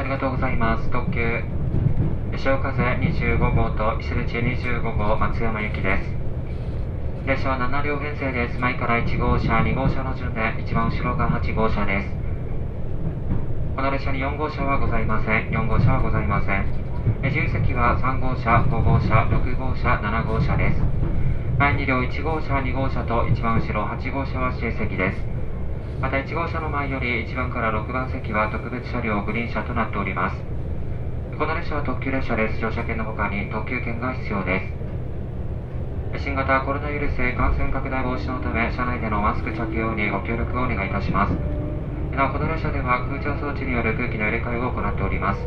車ありがとうございます。特急、潮風25号と石口25号松山行きです。列車は7両編成です。前から1号車、2号車の順で、一番後ろが8号車です。この列車に4号車はございません。4号車はございません。自由席は3号車、5号車、6号車、7号車です。前2両1号車、2号車と一番後ろ8号車は指定席です。また1号車の前より1番から6番席は特別車両グリーン車となっております。この列車は特急列車です。乗車券の他に特急券が必要です。新型コロナウイルス感染拡大防止のため、車内でのマスク着用にご協力をお願いいたします。なお、この列車では空調装置による空気の入れ替えを行っております。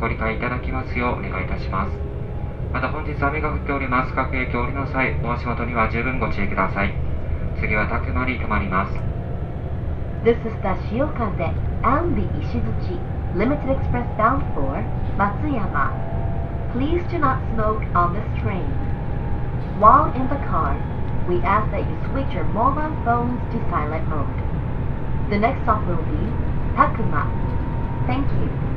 ご理解いただきますようお願いいたします。また本日雨が降っております。各駅降りの際、お足元には十分ご注意ください。次はたくまに停まります。This is the Shiokande and the Ishizuchi Limited Express bound for Matsuyama. Please do not smoke on this train. While in the car, we ask that you switch your mobile phones to silent mode. The next stop will be Takuma. Thank you.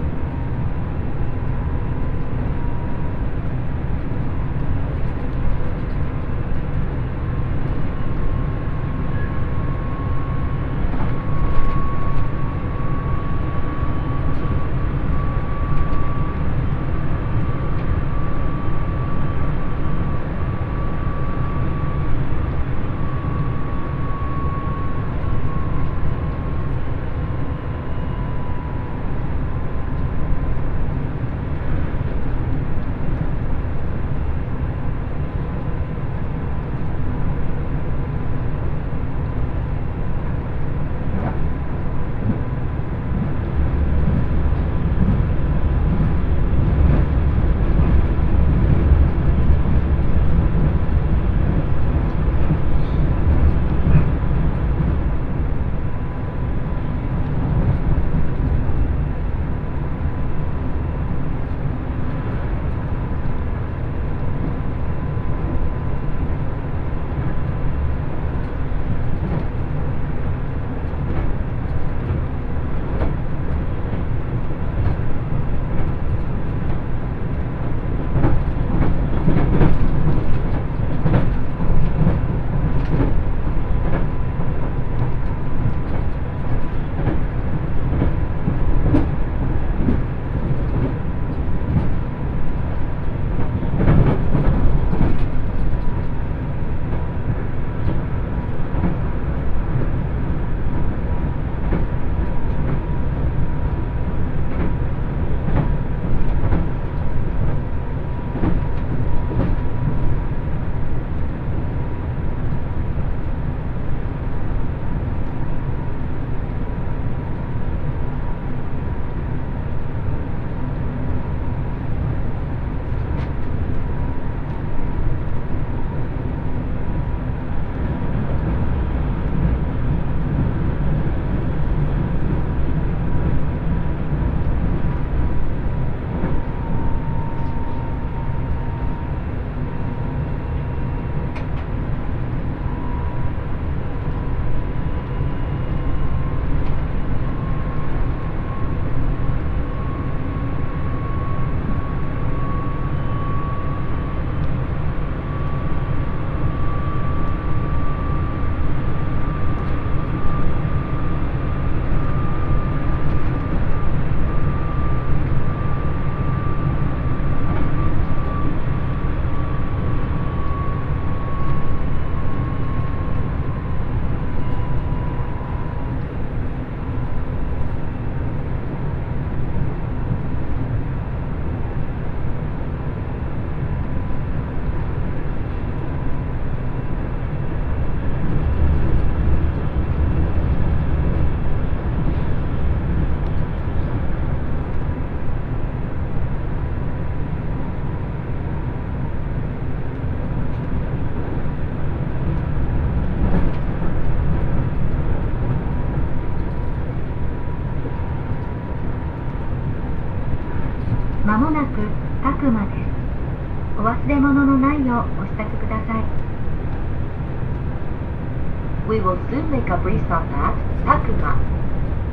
か brief on that? たくま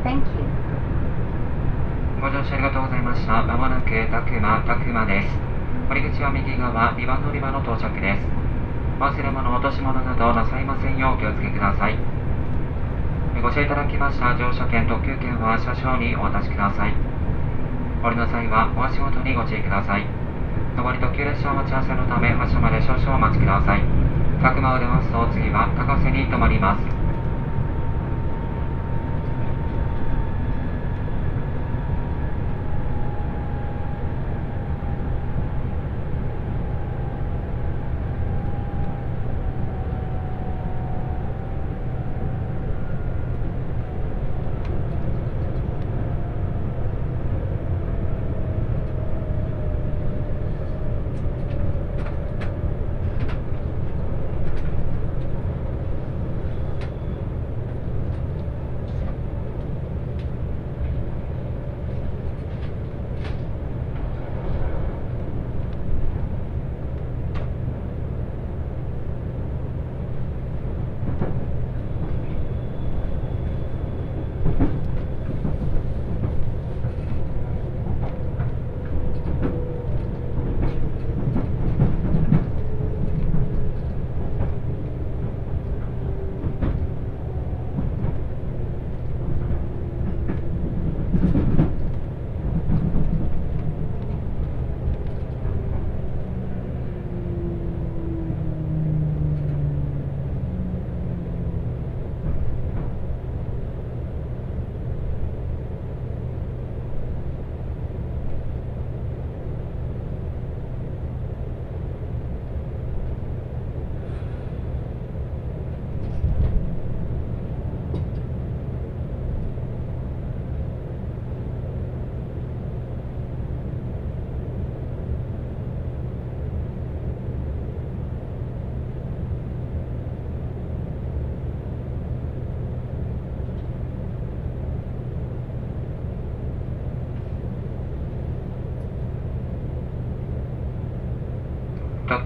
Thank you. ご乗車ありがとうございました。まもなくたくま、たくまです。降り口は右側、2番乗り場の到着です。忘れ物、落とし物などなさいませんようお気をつけください。ご乗車いただきました乗車券、特急券は車掌にお渡しください。降りの際はお足元にご注意ください。上り特急列車お待ち合わせのため発車まで少々お待ちください。たくまを出ますと次は高瀬に停まります。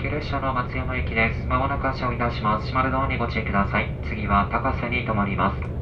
急列車の松山駅です。まもなく発車をいたします。閉まるドアにご注意ください。次は高瀬に停まります。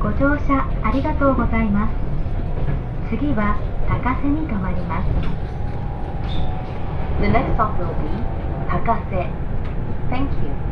ご乗車ありがとうございます。次は高瀬に停まります。The next stop will be 高瀬 Thank you.「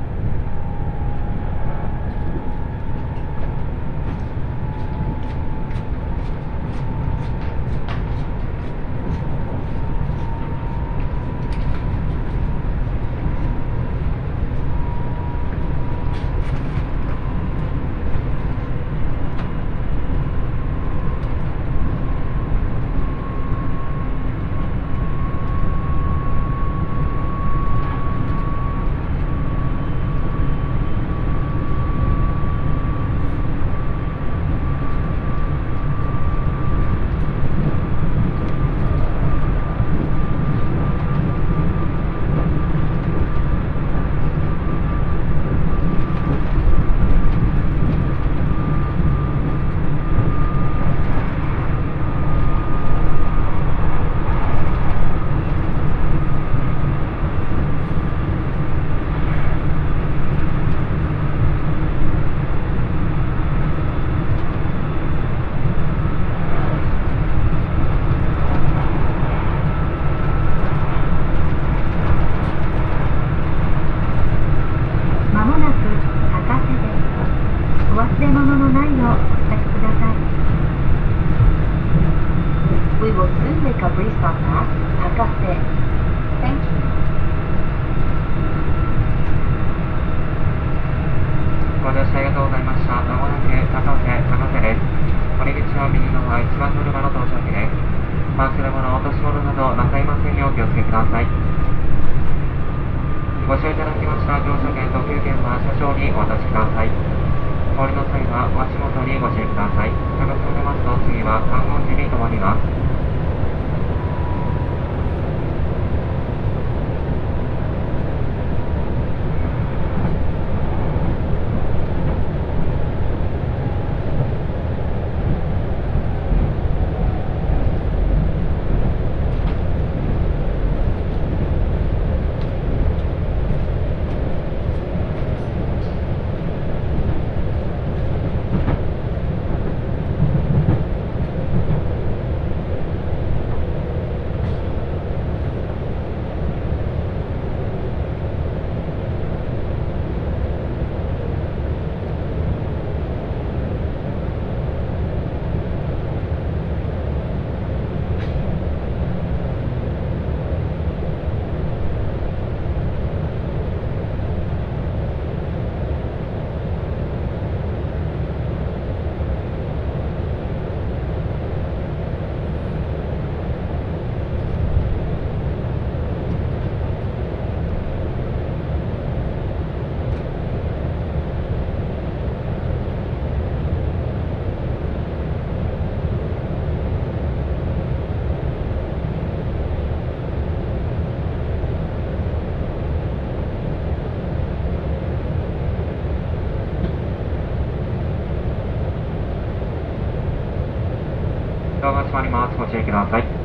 ださい。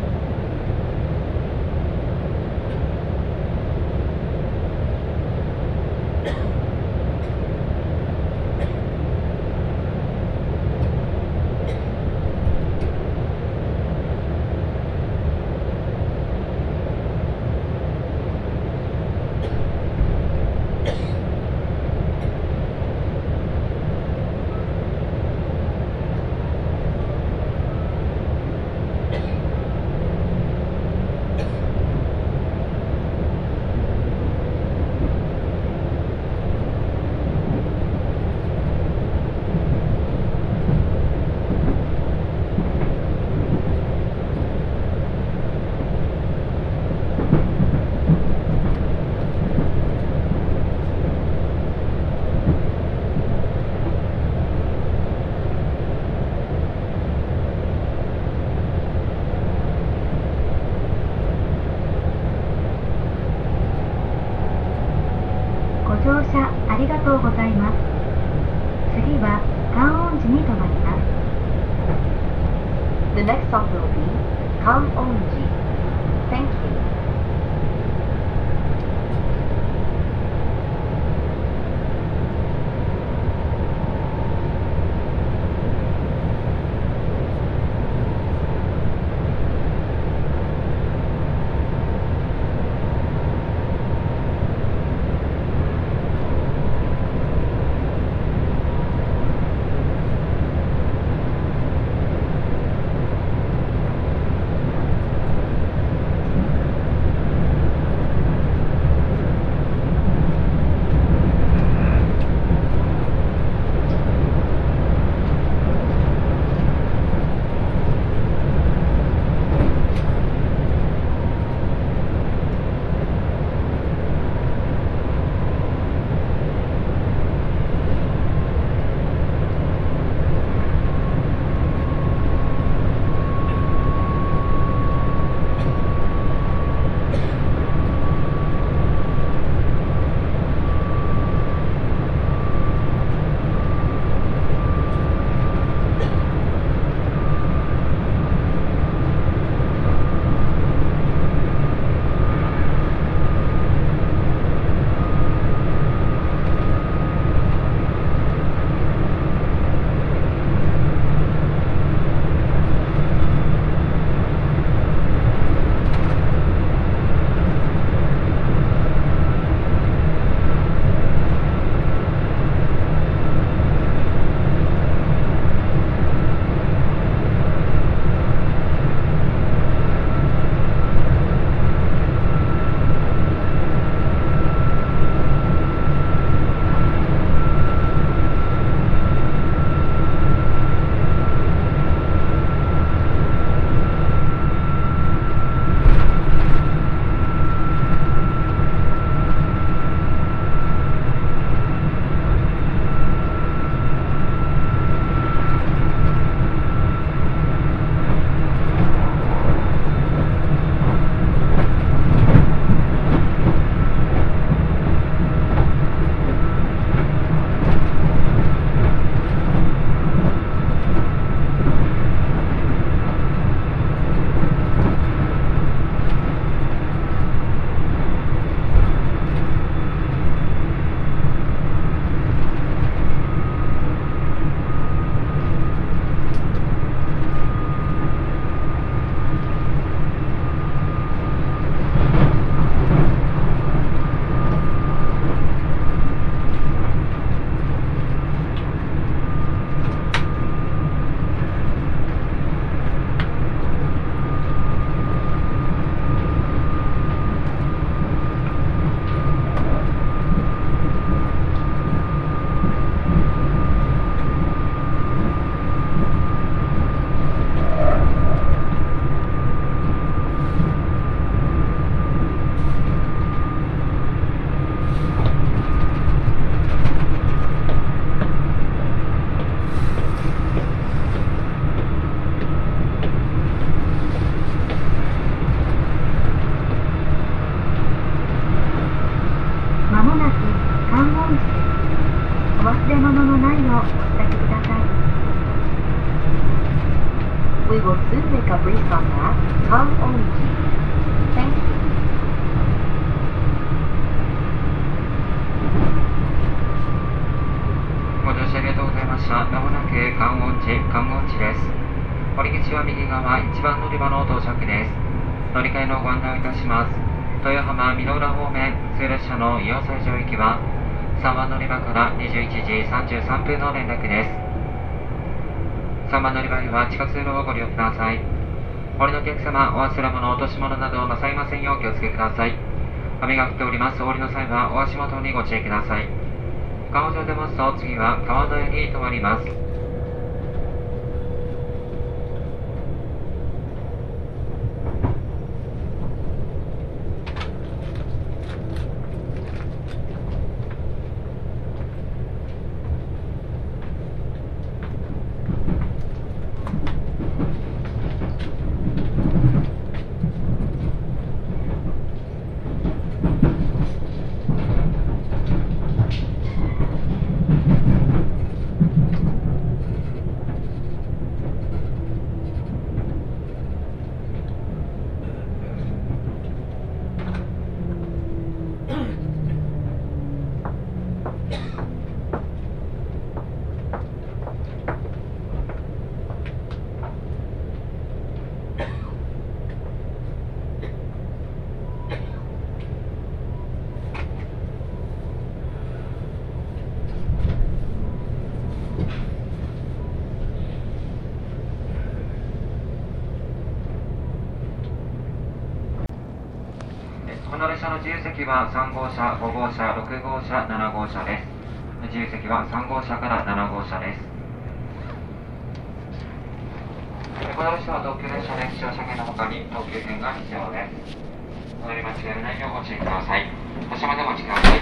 Kang Onji. Thank you. We will soon make a brief on that. Come Onji. Thank you. ご乗車ありがとうございました。まもなく観音寺、観音寺です。堀口は右側、一番乗り場の到着です。乗り換えのご案内をいたします。豊浜、美濃浦方面、通列車の伊予西条行きは、3番乗り場から21時33分の連絡です。3番乗り場には地下通路をご利用ください。堀のお客様、お忘れ物、落とし物などなさいませんようお気をつけください。雨が降っております。お降りの際はお足元にご注意ください。川を出ますと次は川の上に停まります。この列車の自由席は3号車、5号車、6号車、7号車です。自由席は3号車から7号車です。この列車は東急列車で使用車券の他に東急券が必要です。乗り間違えないようご注意ください。発車までお待ちください。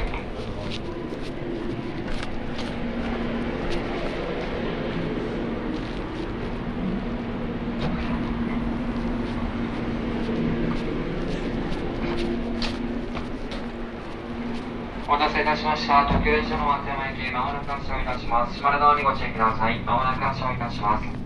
お待たせいたしました。特急列車の松山駅、まもなく発車いたします。島根側にご注意ください。まもなく発車いたします。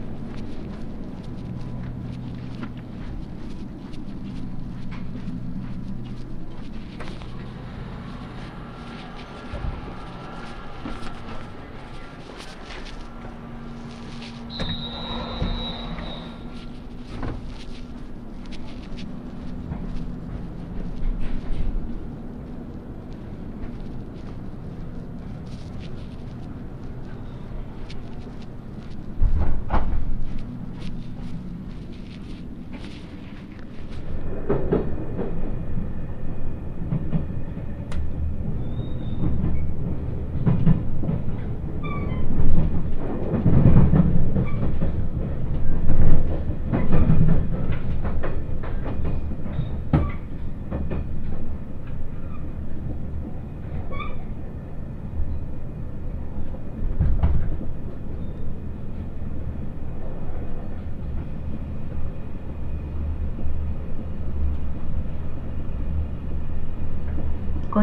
ご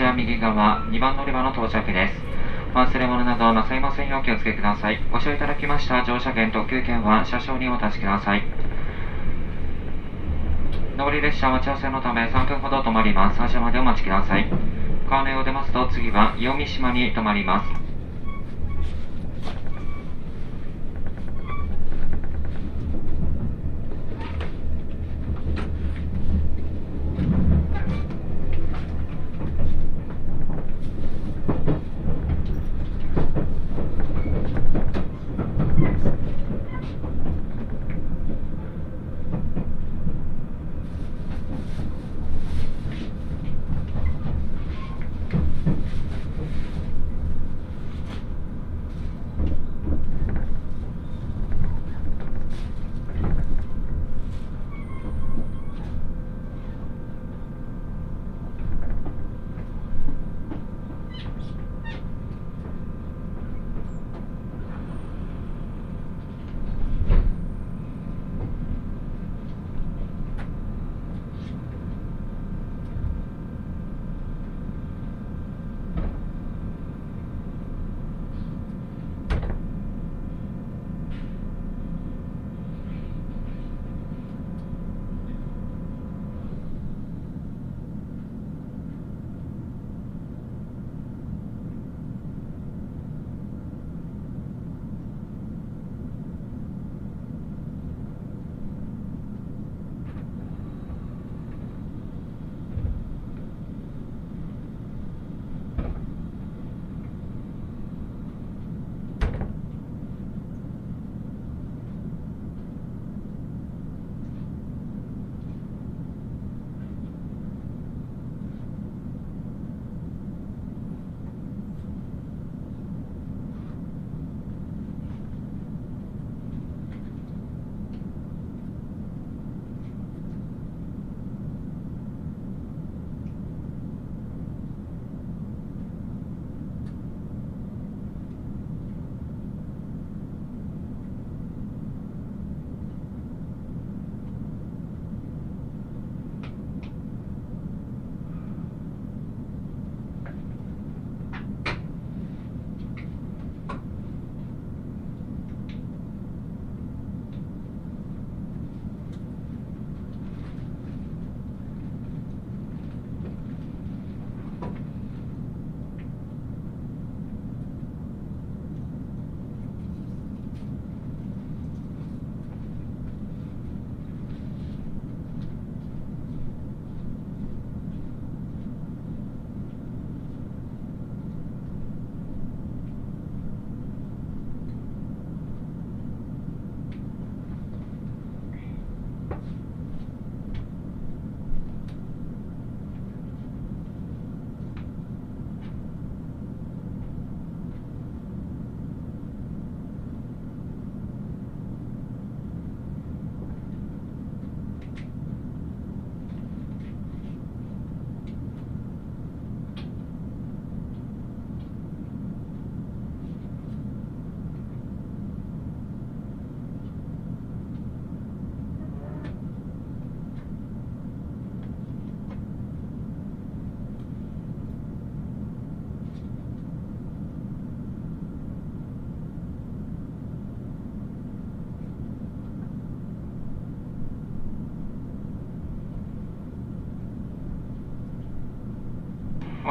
です。降り口は右側、2番乗り場の到着です。忘れ物などなさいませんようお気をつけください。ご使用いただきました乗車券、特急券は車掌にお立ちください。上り列車待ち合わせのため3分ほど止まります。発車までお待ちください。川根を出ますと次は伊予三島に停まります。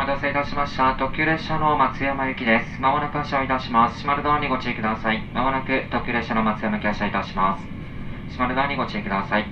待たせいたしました。特急列車の松山行きです。まもなく発車をいたします。閉まるドアにご注意ください。まもなく特急列車の松山行き発車いたします。閉まるドアにご注意ください。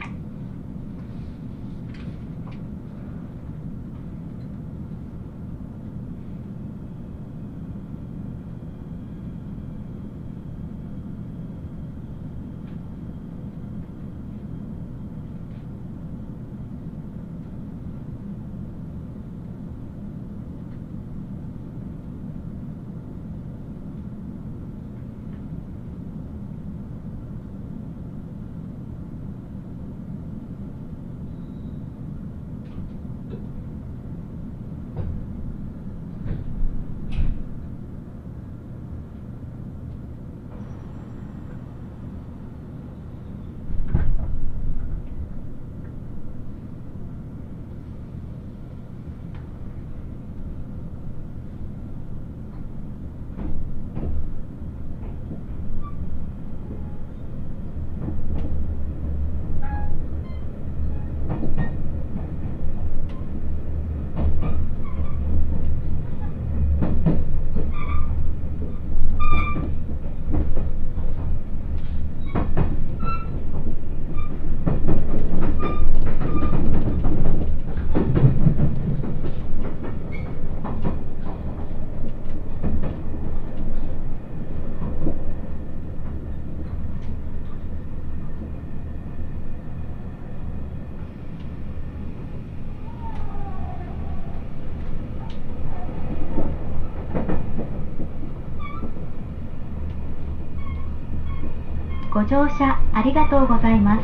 ご乗車ありがとうございます。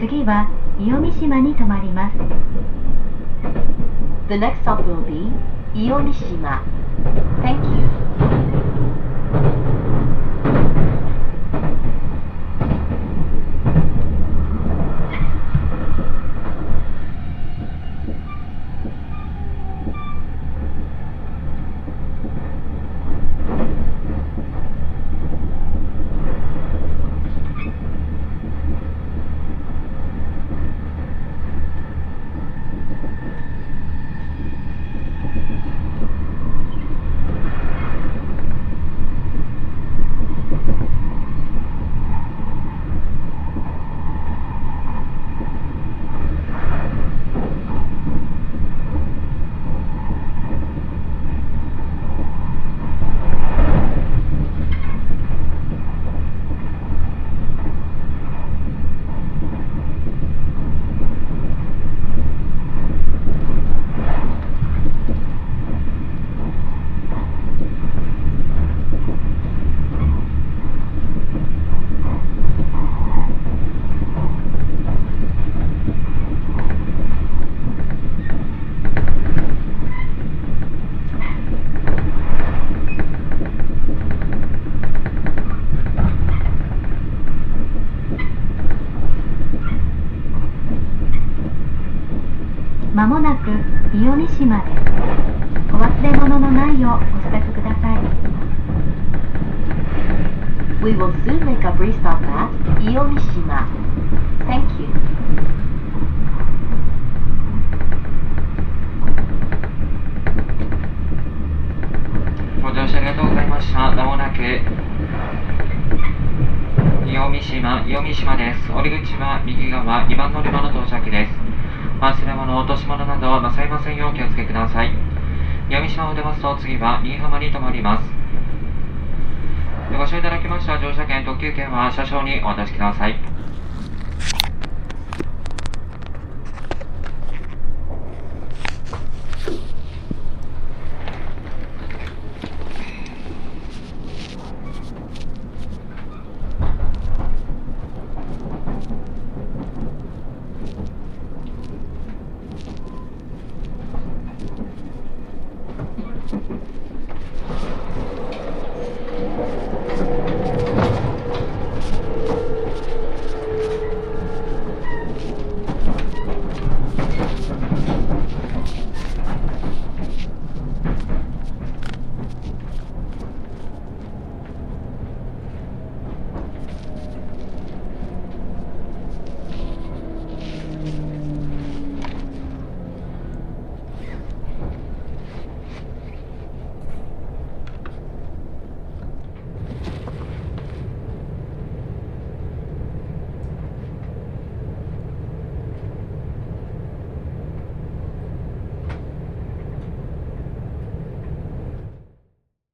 次は、伊予島に停まります。The next stop will be 伊予島。Thank you. 伊予三島で。お忘れ物のないようお支度ください。We will soon make a brief stop at Iomishima. Thank you. ご乗車ありがとうございました。まもなく、伊予三島、伊予三島です。降り口は右側、2番乗り場の到着です。忘れ物、落とし物などなさいませんようお気をつけください。伊予三島を出ますと次は新居浜に停まります。乗車券、特急券は車掌にお渡しください。